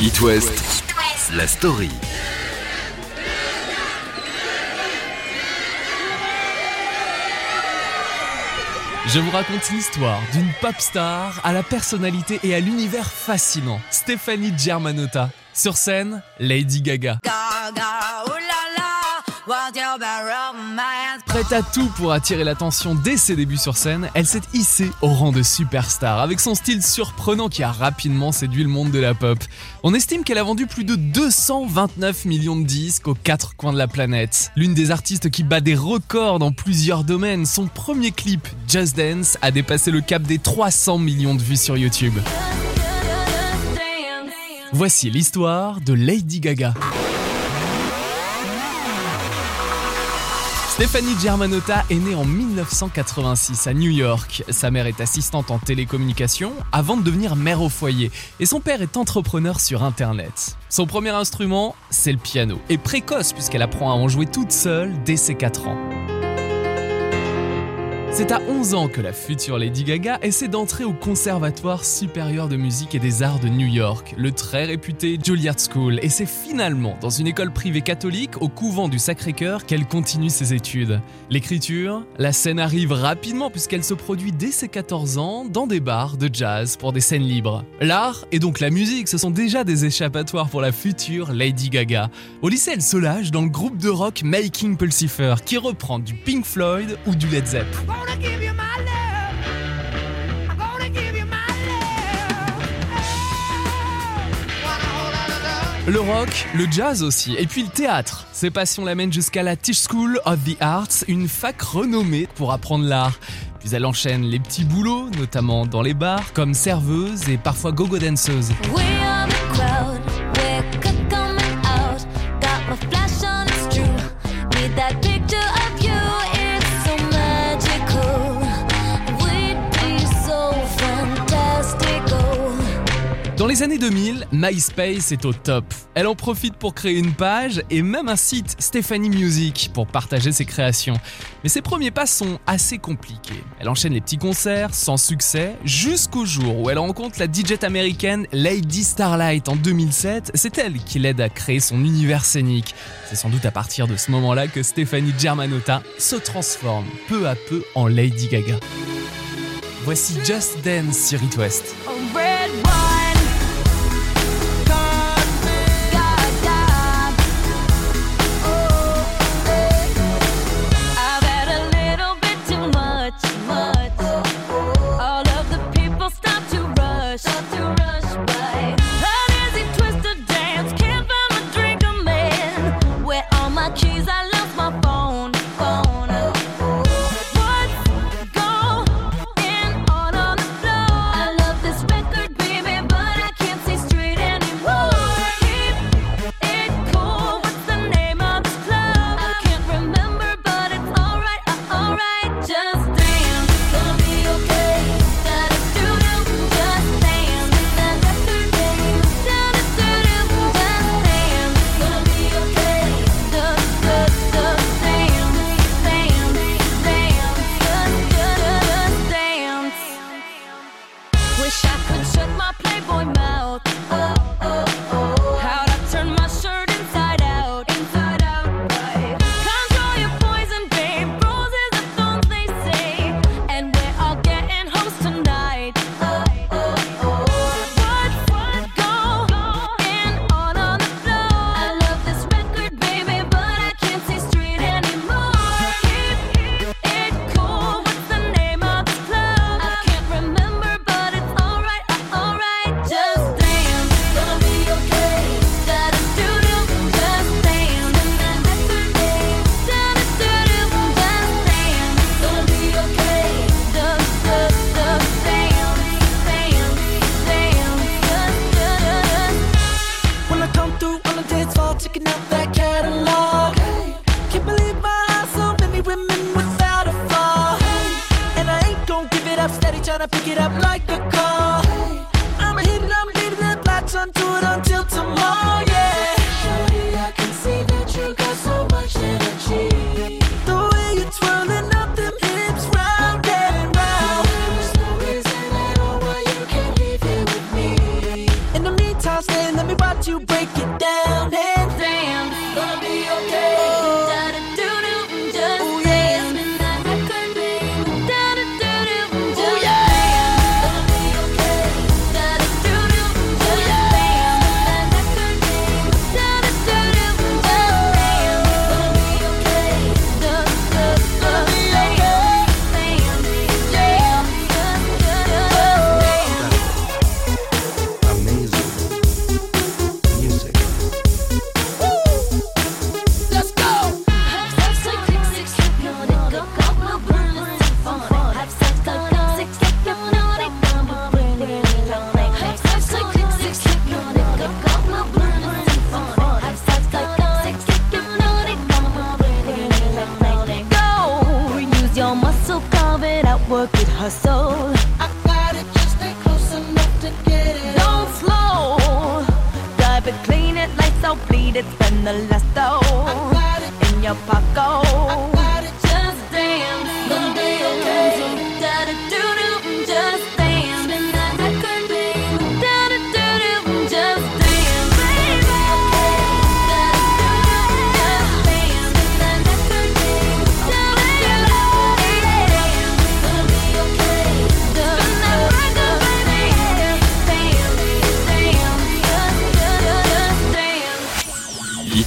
It West, la story. Je vous raconte l'histoire d'une pop star à la personnalité et à l'univers fascinant, Stéphanie Germanotta. Sur scène, Lady Gaga. Prête à tout pour attirer l'attention dès ses débuts sur scène, elle s'est hissée au rang de superstar avec son style surprenant qui a rapidement séduit le monde de la pop. On estime qu'elle a vendu plus de 229 millions de disques aux quatre coins de la planète. L'une des artistes qui bat des records dans plusieurs domaines, son premier clip, Just Dance, a dépassé le cap des 300 millions de vues sur YouTube. Voici l'histoire de Lady Gaga. Stéphanie Germanotta est née en 1986 à New York. Sa mère est assistante en télécommunication avant de devenir mère au foyer et son père est entrepreneur sur Internet. Son premier instrument, c'est le piano, et précoce puisqu'elle apprend à en jouer toute seule dès ses 4 ans. C'est à 11 ans que la future Lady Gaga essaie d'entrer au Conservatoire supérieur de musique et des arts de New York, le très réputé Juilliard School, et c'est finalement dans une école privée catholique au couvent du Sacré-Cœur qu'elle continue ses études. L'écriture, la scène arrive rapidement puisqu'elle se produit dès ses 14 ans dans des bars de jazz pour des scènes libres. L'art et donc la musique, ce sont déjà des échappatoires pour la future Lady Gaga. Au lycée, elle se lâche dans le groupe de rock Making Pulsifer qui reprend du Pink Floyd ou du Led Zeppelin. Le rock, le jazz aussi, et puis le théâtre. Ses passions l'amènent jusqu'à la Tisch School of the Arts, une fac renommée pour apprendre l'art. Puis elle enchaîne les petits boulots, notamment dans les bars, comme serveuse et parfois go-go danseuse. Dans les années 2000, MySpace est au top. Elle en profite pour créer une page et même un site Stephanie Music pour partager ses créations. Mais ses premiers pas sont assez compliqués. Elle enchaîne les petits concerts sans succès jusqu'au jour où elle rencontre la DJ américaine Lady Starlight en 2007. C'est elle qui l'aide à créer son univers scénique. C'est sans doute à partir de ce moment-là que Stephanie Germanotta se transforme peu à peu en Lady Gaga. Voici Just Dance sur It West.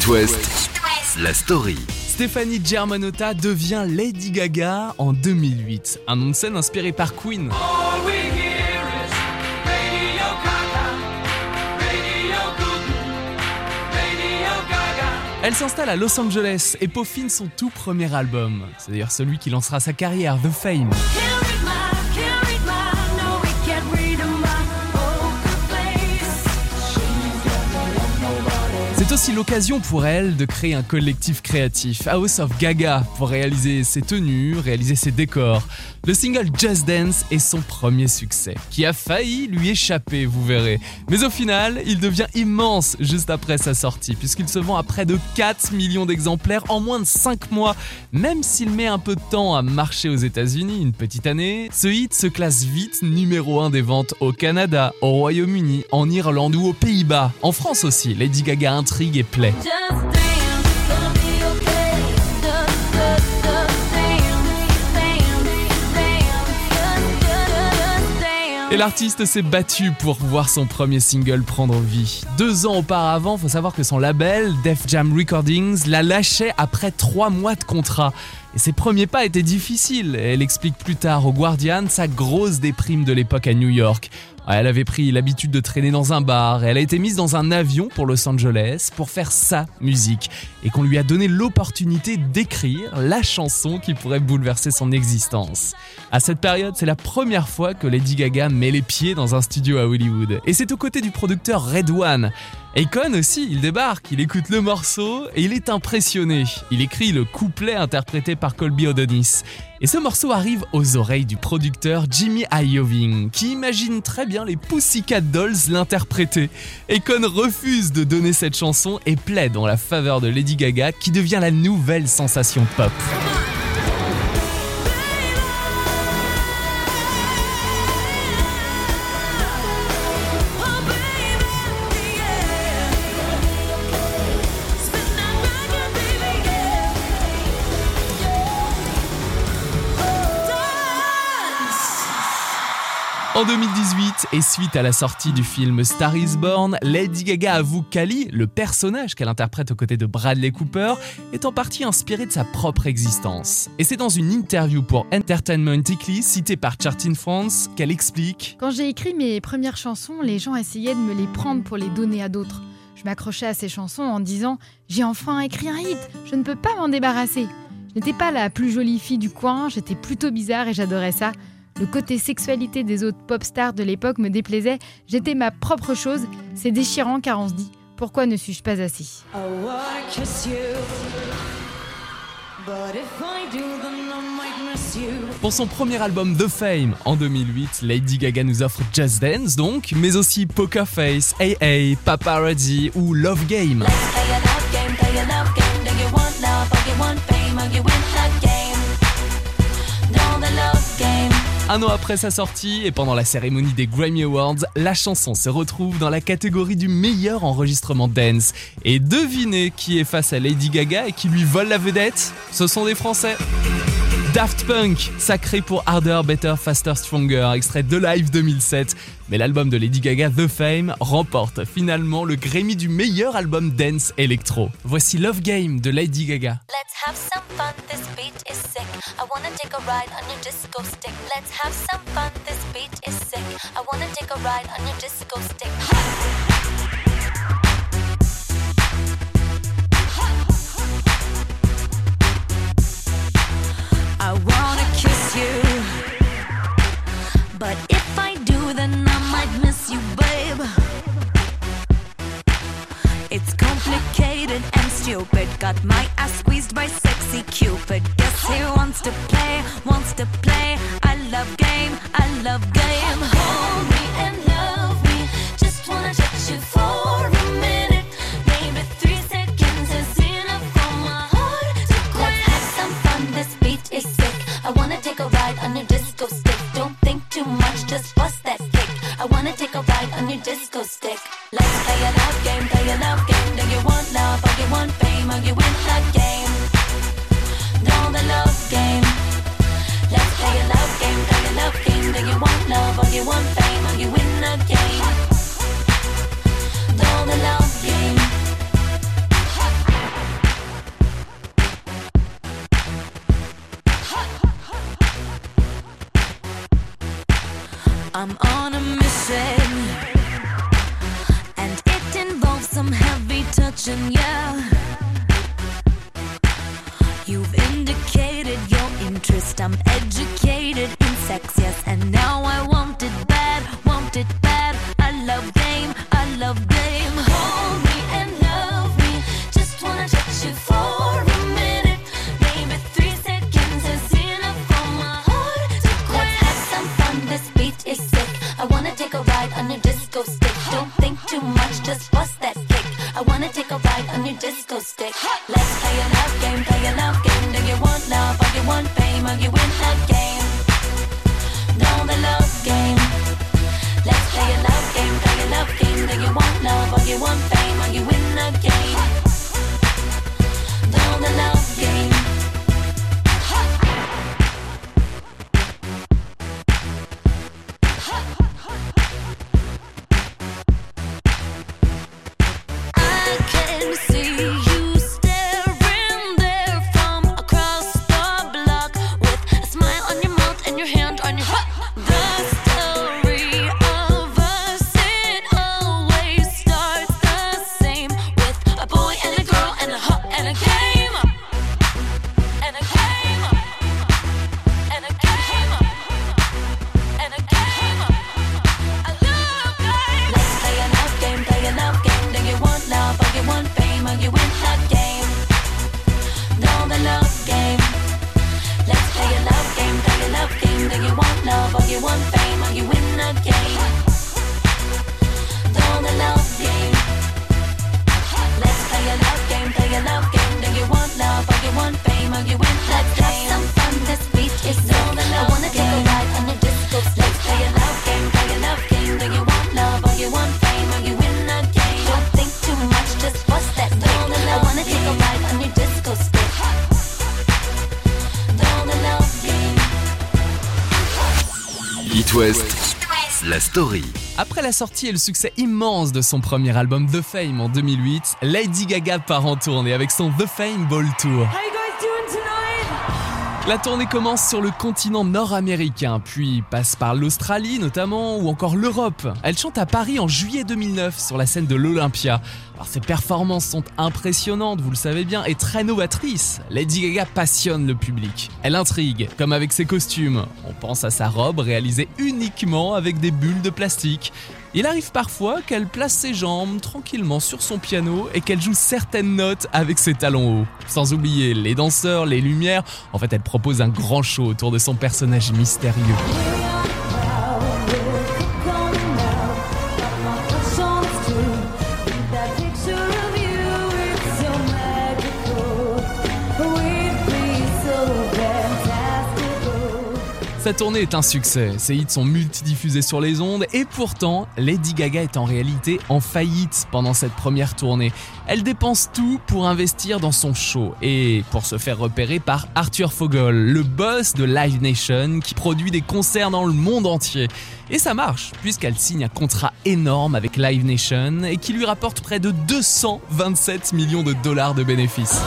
West, la story. Stéphanie Germanotta devient Lady Gaga en 2008, un nom de scène inspiré par Queen. Elle s'installe à Los Angeles et peaufine son tout premier album. C'est d'ailleurs celui qui lancera sa carrière, The Fame. C'est aussi l'occasion pour elle de créer un collectif créatif, House of Gaga, pour réaliser ses tenues, réaliser ses décors. Le single Just Dance est son premier succès, qui a failli lui échapper, vous verrez. Mais au final, il devient immense juste après sa sortie, puisqu'il se vend à près de 4 millions d'exemplaires en moins de 5 mois. Même s'il met un peu de temps à marcher aux États-Unis, une petite année, ce hit se classe vite numéro 1 des ventes au Canada, au Royaume-Uni, en Irlande ou aux Pays-Bas. En France aussi, Lady Gaga et l'artiste s'est battu pour voir son premier single prendre vie. Deux ans auparavant, faut savoir que son label, Def Jam Recordings, l'a lâché après trois mois de contrat. Et ses premiers pas étaient difficiles. Elle explique plus tard au Guardian sa grosse déprime de l'époque à New York. Elle avait pris l'habitude de traîner dans un bar et elle a été mise dans un avion pour Los Angeles pour faire sa musique et qu'on lui a donné l'opportunité d'écrire la chanson qui pourrait bouleverser son existence. À cette période, c'est la première fois que Lady Gaga met les pieds dans un studio à Hollywood et c'est aux côtés du producteur Red One. Akon aussi, il débarque, il écoute le morceau et il est impressionné. Il écrit le couplet interprété par Colby O'Donis. Et ce morceau arrive aux oreilles du producteur Jimmy Ioving, qui imagine très bien les Pussycat Dolls l'interpréter. Akon refuse de donner cette chanson et plaide en la faveur de Lady Gaga, qui devient la nouvelle sensation pop. En 2018, et suite à la sortie du film Star is Born, Lady Gaga avoue qu'Ali, le personnage qu'elle interprète aux côtés de Bradley Cooper, est en partie inspiré de sa propre existence. Et c'est dans une interview pour Entertainment Weekly, citée par Chartin France, qu'elle explique Quand j'ai écrit mes premières chansons, les gens essayaient de me les prendre pour les donner à d'autres. Je m'accrochais à ces chansons en disant J'ai enfin écrit un hit, je ne peux pas m'en débarrasser. Je n'étais pas la plus jolie fille du coin, j'étais plutôt bizarre et j'adorais ça. Le côté sexualité des autres pop stars de l'époque me déplaisait. J'étais ma propre chose. C'est déchirant car on se dit pourquoi ne suis-je pas assis Pour son premier album The Fame en 2008, Lady Gaga nous offre Just Dance donc, mais aussi Poker Face, AA, Paparazzi ou Love Game. Un an après sa sortie et pendant la cérémonie des Grammy Awards, la chanson se retrouve dans la catégorie du meilleur enregistrement dance. Et devinez qui est face à Lady Gaga et qui lui vole la vedette? Ce sont des Français. Daft Punk, sacré pour Harder, Better, Faster, Stronger, extrait de Live 2007. Mais l'album de Lady Gaga, The Fame, remporte finalement le Grammy du meilleur album dance électro. Voici Love Game de Lady Gaga. Let's have some fun, this beat is sick. I wanna take a ride on your disco stick. Let's have some fun, this beat is sick. I wanna take a ride on your disco stick. Wanna kiss you. But if I do, then I might miss you, babe. It's complicated and stupid. Got my ass squeezed by sexy Cupid. Guess he wants to love story. Après la sortie et le succès immense de son premier album The Fame en 2008, Lady Gaga part en tournée avec son The Fame Ball Tour. La tournée commence sur le continent nord-américain, puis passe par l'Australie notamment, ou encore l'Europe. Elle chante à Paris en juillet 2009 sur la scène de l'Olympia. Alors ses performances sont impressionnantes, vous le savez bien, et très novatrices. Lady Gaga passionne le public. Elle intrigue, comme avec ses costumes. On pense à sa robe réalisée uniquement avec des bulles de plastique. Il arrive parfois qu'elle place ses jambes tranquillement sur son piano et qu'elle joue certaines notes avec ses talons hauts. Sans oublier les danseurs, les lumières. En fait, elle propose un grand show autour de son personnage mystérieux. Sa tournée est un succès, ses hits sont multidiffusés sur les ondes et pourtant, Lady Gaga est en réalité en faillite pendant cette première tournée. Elle dépense tout pour investir dans son show et pour se faire repérer par Arthur Fogel, le boss de Live Nation qui produit des concerts dans le monde entier. Et ça marche, puisqu'elle signe un contrat énorme avec Live Nation et qui lui rapporte près de 227 millions de dollars de bénéfices.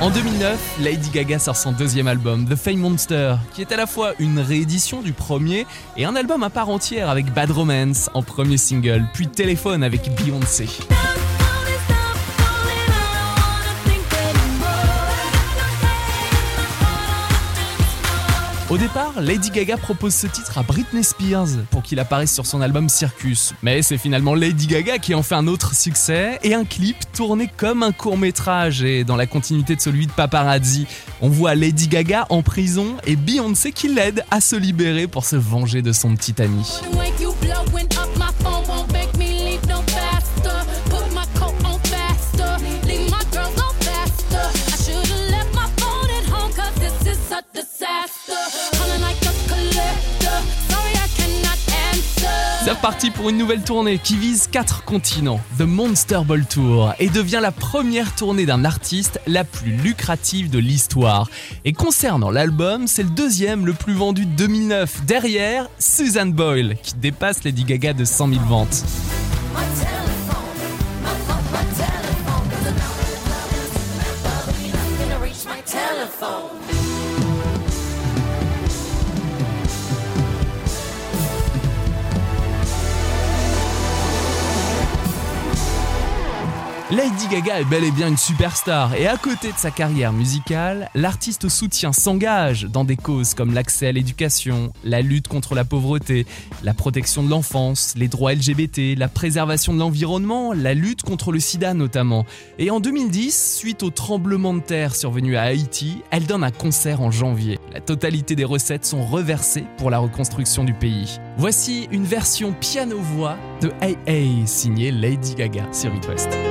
En 2009, Lady Gaga sort son deuxième album, The Fame Monster, qui est à la fois une réédition du premier et un album à part entière avec Bad Romance en premier single, puis Téléphone avec Beyoncé. Au départ, Lady Gaga propose ce titre à Britney Spears pour qu'il apparaisse sur son album Circus. Mais c'est finalement Lady Gaga qui en fait un autre succès et un clip tourné comme un court métrage et dans la continuité de celui de Paparazzi. On voit Lady Gaga en prison et Beyoncé qui l'aide à se libérer pour se venger de son petit ami. Reparti pour une nouvelle tournée qui vise 4 continents, The Monster Ball Tour, et devient la première tournée d'un artiste la plus lucrative de l'histoire. Et concernant l'album, c'est le deuxième le plus vendu de 2009, derrière Susan Boyle, qui dépasse Lady Gaga de 100 000 ventes. Lady Gaga est bel et bien une superstar et à côté de sa carrière musicale, l'artiste au soutien s'engage dans des causes comme l'accès à l'éducation, la lutte contre la pauvreté, la protection de l'enfance, les droits LGBT, la préservation de l'environnement, la lutte contre le sida notamment. Et en 2010, suite au tremblement de terre survenu à Haïti, elle donne un concert en janvier. La totalité des recettes sont reversées pour la reconstruction du pays. Voici une version piano-voix de Hey Hey signée Lady Gaga sur It.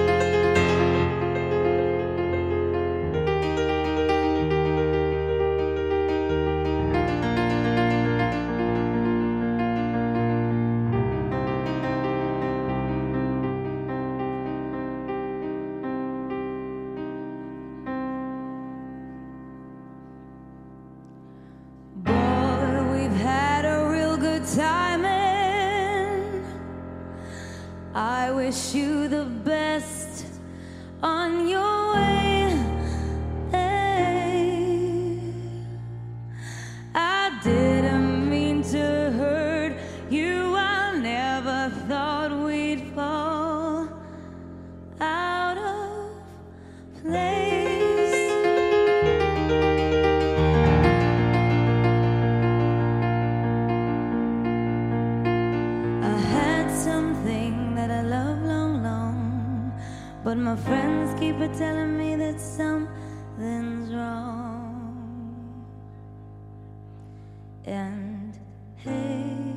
And hey,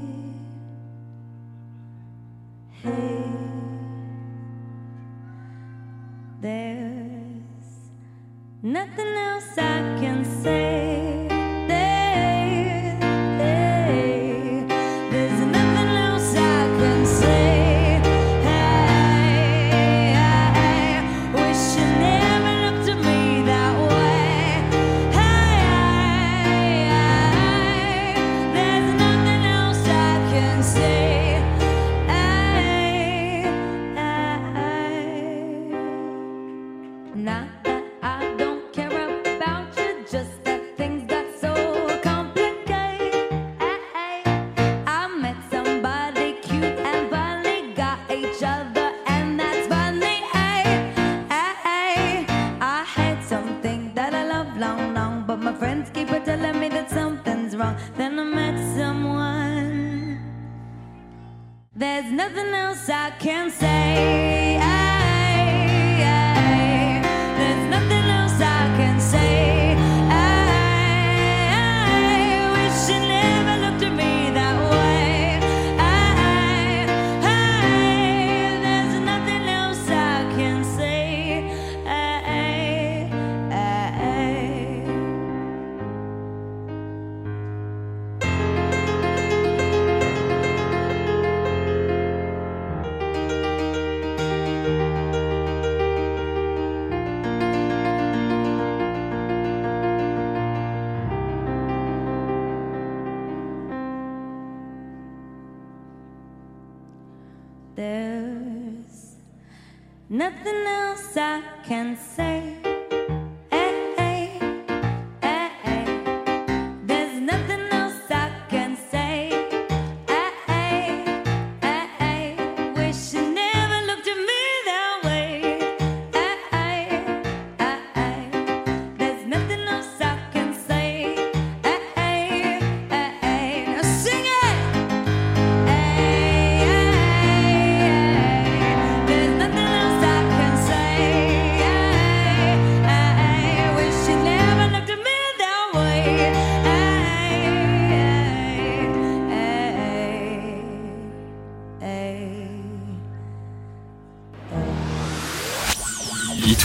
else I can say.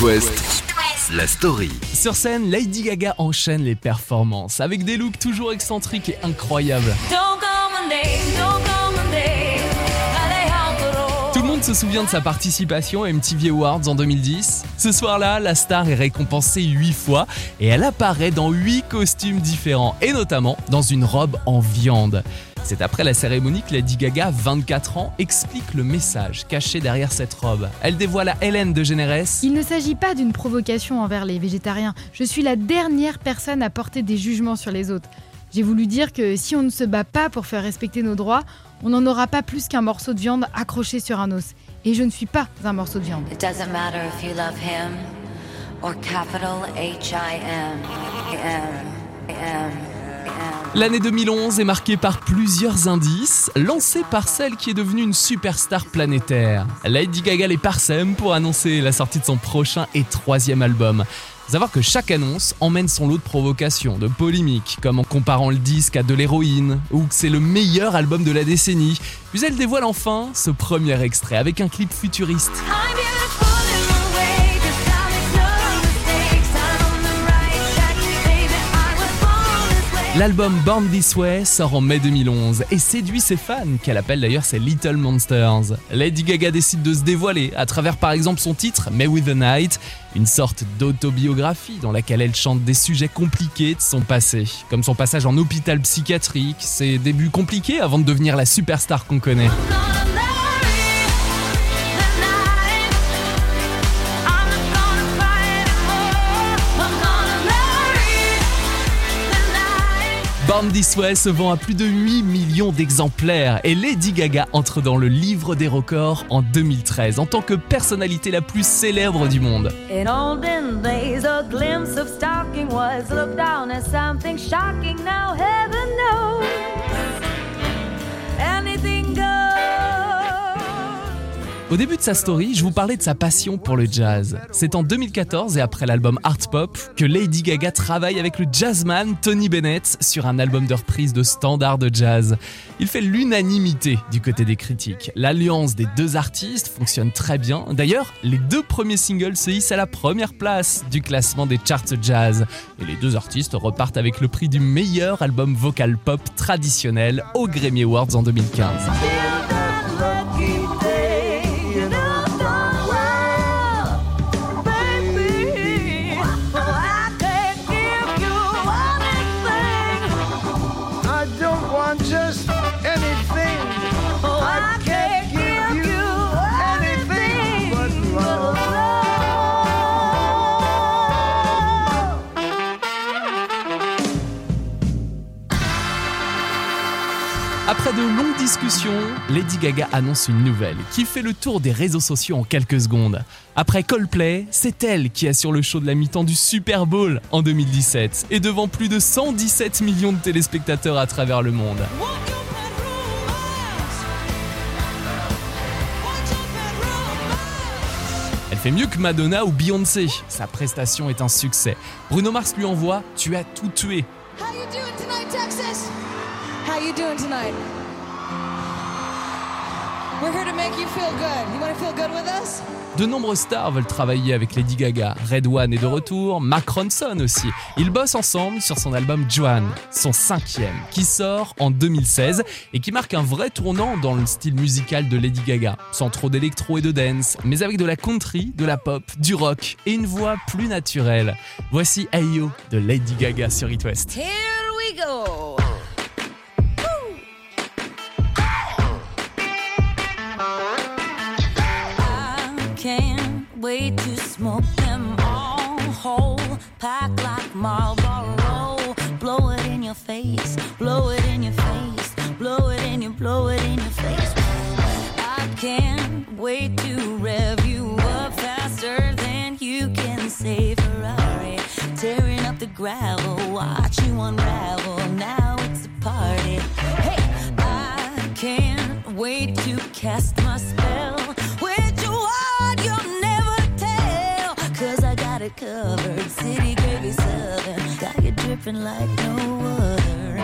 West, la story. Sur scène, Lady Gaga enchaîne les performances avec des looks toujours excentriques et incroyables. Don't go Monday, don't go Monday. se souvient de sa participation à MTV Awards en 2010 Ce soir-là, la star est récompensée 8 fois et elle apparaît dans 8 costumes différents et notamment dans une robe en viande. C'est après la cérémonie que Lady Gaga, 24 ans, explique le message caché derrière cette robe. Elle dévoile à Hélène de Généresse Il ne s'agit pas d'une provocation envers les végétariens. Je suis la dernière personne à porter des jugements sur les autres. J'ai voulu dire que si on ne se bat pas pour faire respecter nos droits, on n'en aura pas plus qu'un morceau de viande accroché sur un os. Et je ne suis pas un morceau de viande. It doesn't matter if you love him or capital H I M. M. M. M. L'année 2011 est marquée par plusieurs indices, lancés par celle qui est devenue une superstar planétaire. Lady Gaga les parsème pour annoncer la sortie de son prochain et troisième album. Savoir que chaque annonce emmène son lot de provocations, de polémiques, comme en comparant le disque à de l'héroïne, ou que c'est le meilleur album de la décennie. Puis elle dévoile enfin ce premier extrait avec un clip futuriste. L'album Born This Way sort en mai 2011 et séduit ses fans, qu'elle appelle d'ailleurs ses Little Monsters. Lady Gaga décide de se dévoiler à travers par exemple son titre May with the Night, une sorte d'autobiographie dans laquelle elle chante des sujets compliqués de son passé, comme son passage en hôpital psychiatrique, ses débuts compliqués avant de devenir la superstar qu'on connaît. Born This se vend à plus de 8 millions d'exemplaires et Lady Gaga entre dans le livre des records en 2013 en tant que personnalité la plus célèbre du monde. Au début de sa story, je vous parlais de sa passion pour le jazz. C'est en 2014 et après l'album Art Pop que Lady Gaga travaille avec le jazzman Tony Bennett sur un album de reprise de standards de jazz. Il fait l'unanimité du côté des critiques. L'alliance des deux artistes fonctionne très bien. D'ailleurs, les deux premiers singles se hissent à la première place du classement des charts jazz. Et les deux artistes repartent avec le prix du meilleur album vocal pop traditionnel aux Grammy Awards en 2015. Lady Gaga annonce une nouvelle qui fait le tour des réseaux sociaux en quelques secondes? Après Coldplay, c'est elle qui assure le show de la mi-temps du Super Bowl en 2017 et devant plus de 117 millions de téléspectateurs à travers le monde. Elle fait mieux que Madonna ou Beyoncé. Sa prestation est un succès. Bruno Mars lui envoie Tu as tout tué. How you doing tonight, Texas? How you doing tonight? De nombreuses stars veulent travailler avec Lady Gaga. Red One est de retour, Mark Ronson aussi. Ils bossent ensemble sur son album Joan, son cinquième, qui sort en 2016 et qui marque un vrai tournant dans le style musical de Lady Gaga. Sans trop d'électro et de dance, mais avec de la country, de la pop, du rock et une voix plus naturelle. Voici Ayo de Lady Gaga sur It West. Here we go. Marlboro. Blow it in your face, blow it in your face, blow it in your, blow it in your face. I can't wait to rev you up faster than you can say Ferrari. Tearing up the gravel, watch you unravel. Now it's a party. Hey, I can't wait to cast my spell. It covered. City gravy southern. Got you dripping like no other.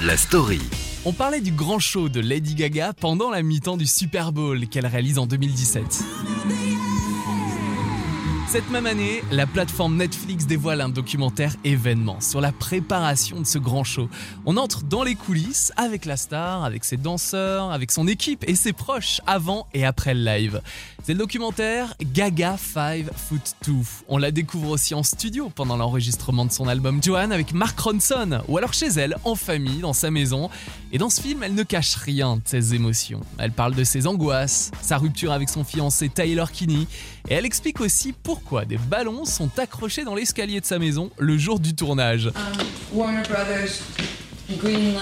La story. On parlait du grand show de Lady Gaga pendant la mi-temps du Super Bowl qu'elle réalise en 2017. Cette même année, la plateforme Netflix dévoile un documentaire événement sur la préparation de ce grand show. On entre dans les coulisses avec la star, avec ses danseurs, avec son équipe et ses proches avant et après le live. C'est le documentaire Gaga 5 Foot 2. On la découvre aussi en studio pendant l'enregistrement de son album Joanne avec Mark Ronson ou alors chez elle, en famille, dans sa maison. Et dans ce film, elle ne cache rien de ses émotions. Elle parle de ses angoisses, sa rupture avec son fiancé Taylor Kinney et elle explique aussi pourquoi des ballons sont accrochés dans l'escalier de sa maison le jour du tournage. Warner Brothers greenlit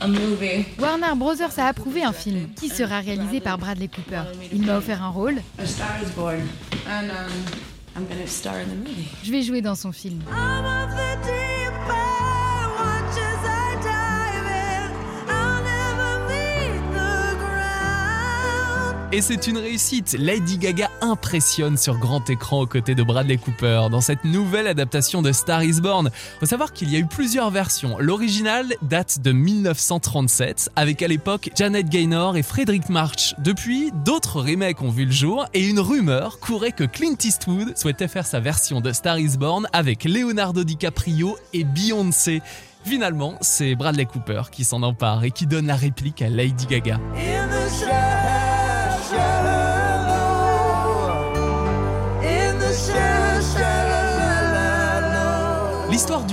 a movie. Warner Brothers a approuvé un film qui sera réalisé par Bradley Cooper. Il m'a offert un rôle. A Star is Born, and um, I'm gonna star in the movie. Je vais jouer dans son film. Et c'est une réussite. Lady Gaga impressionne sur grand écran aux côtés de Bradley Cooper dans cette nouvelle adaptation de Star is Born. Faut savoir qu'il y a eu plusieurs versions. L'original date de 1937 avec à l'époque Janet Gaynor et Frederick March. Depuis, d'autres remakes ont vu le jour et une rumeur courait que Clint Eastwood souhaitait faire sa version de Star is Born avec Leonardo DiCaprio et Beyoncé. Finalement, c'est Bradley Cooper qui s'en empare et qui donne la réplique à Lady Gaga.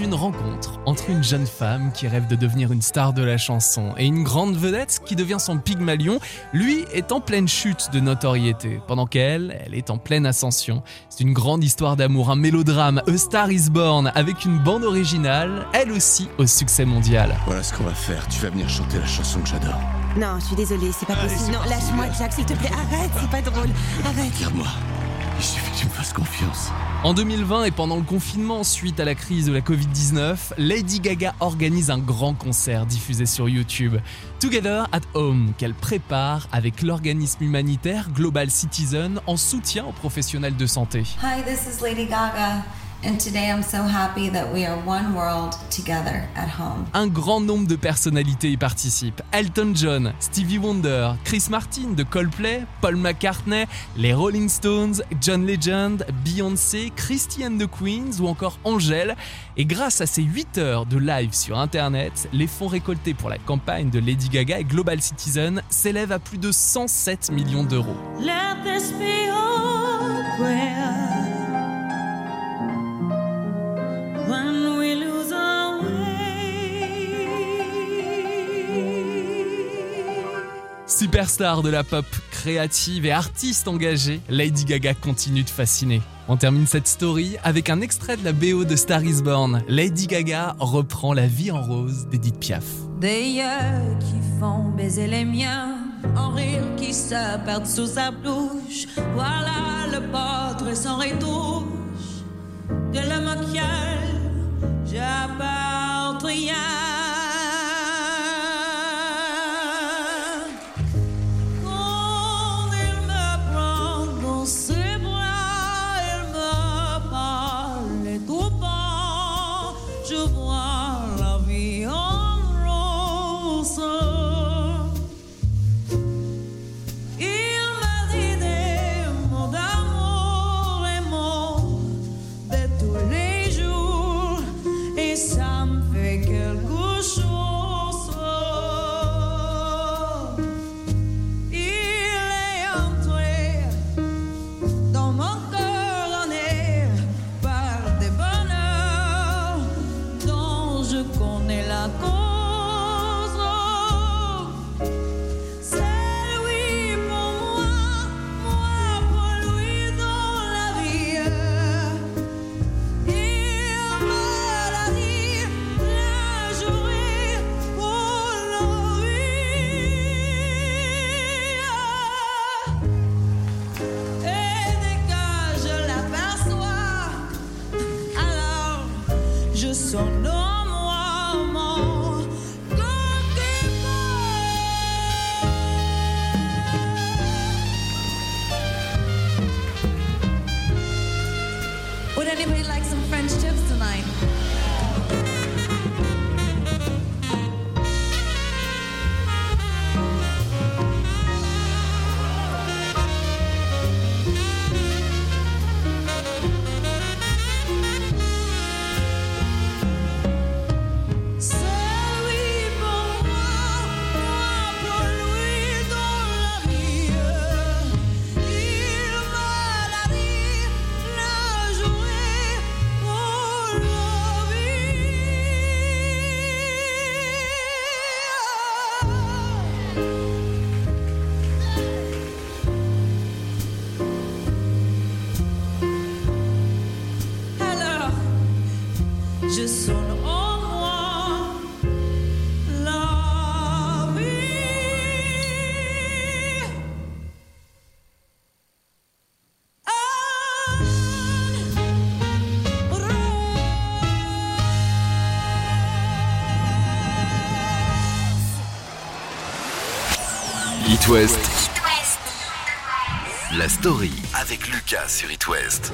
D'une rencontre entre une jeune femme qui rêve de devenir une star de la chanson et une grande vedette qui devient son pygmalion, lui est en pleine chute de notoriété, pendant qu'elle, elle est en pleine ascension. C'est une grande histoire d'amour, un mélodrame, A Star is Born, avec une bande originale, elle aussi au succès mondial. Voilà ce qu'on va faire. Tu vas venir chanter la chanson que j'adore. Non, je suis désolée, c'est pas Allez, possible. Non, lâche-moi, Jack, s'il te plaît. Arrête, c'est pas drôle. Arrête. Regarde-moi. Il suffit que tu me fasses confiance. En 2020 et pendant le confinement suite à la crise de la Covid-19, Lady Gaga organise un grand concert diffusé sur YouTube, Together at Home, qu'elle prépare avec l'organisme humanitaire Global Citizen en soutien aux professionnels de santé. Hi, this is Lady Gaga, And today I'm so happy that we are one world together at home. Un grand nombre de personnalités y participent. Elton John, Stevie Wonder, Chris Martin de Coldplay, Paul McCartney, les Rolling Stones, John Legend, Beyoncé, Christiane de Queens ou encore Angèle. Et grâce à ces 8 heures de live sur Internet, les fonds récoltés pour la campagne de Lady Gaga et Global Citizen s'élèvent à plus de 107 millions d'euros. Let this be Superstar de la pop, créative et artiste engagée, Lady Gaga continue de fasciner. On termine cette story avec un extrait de la BO de Star is Born. Lady Gaga reprend La vie en rose d'Edith Piaf. Voilà le sans retouche It West. La story avec Lucas sur It West.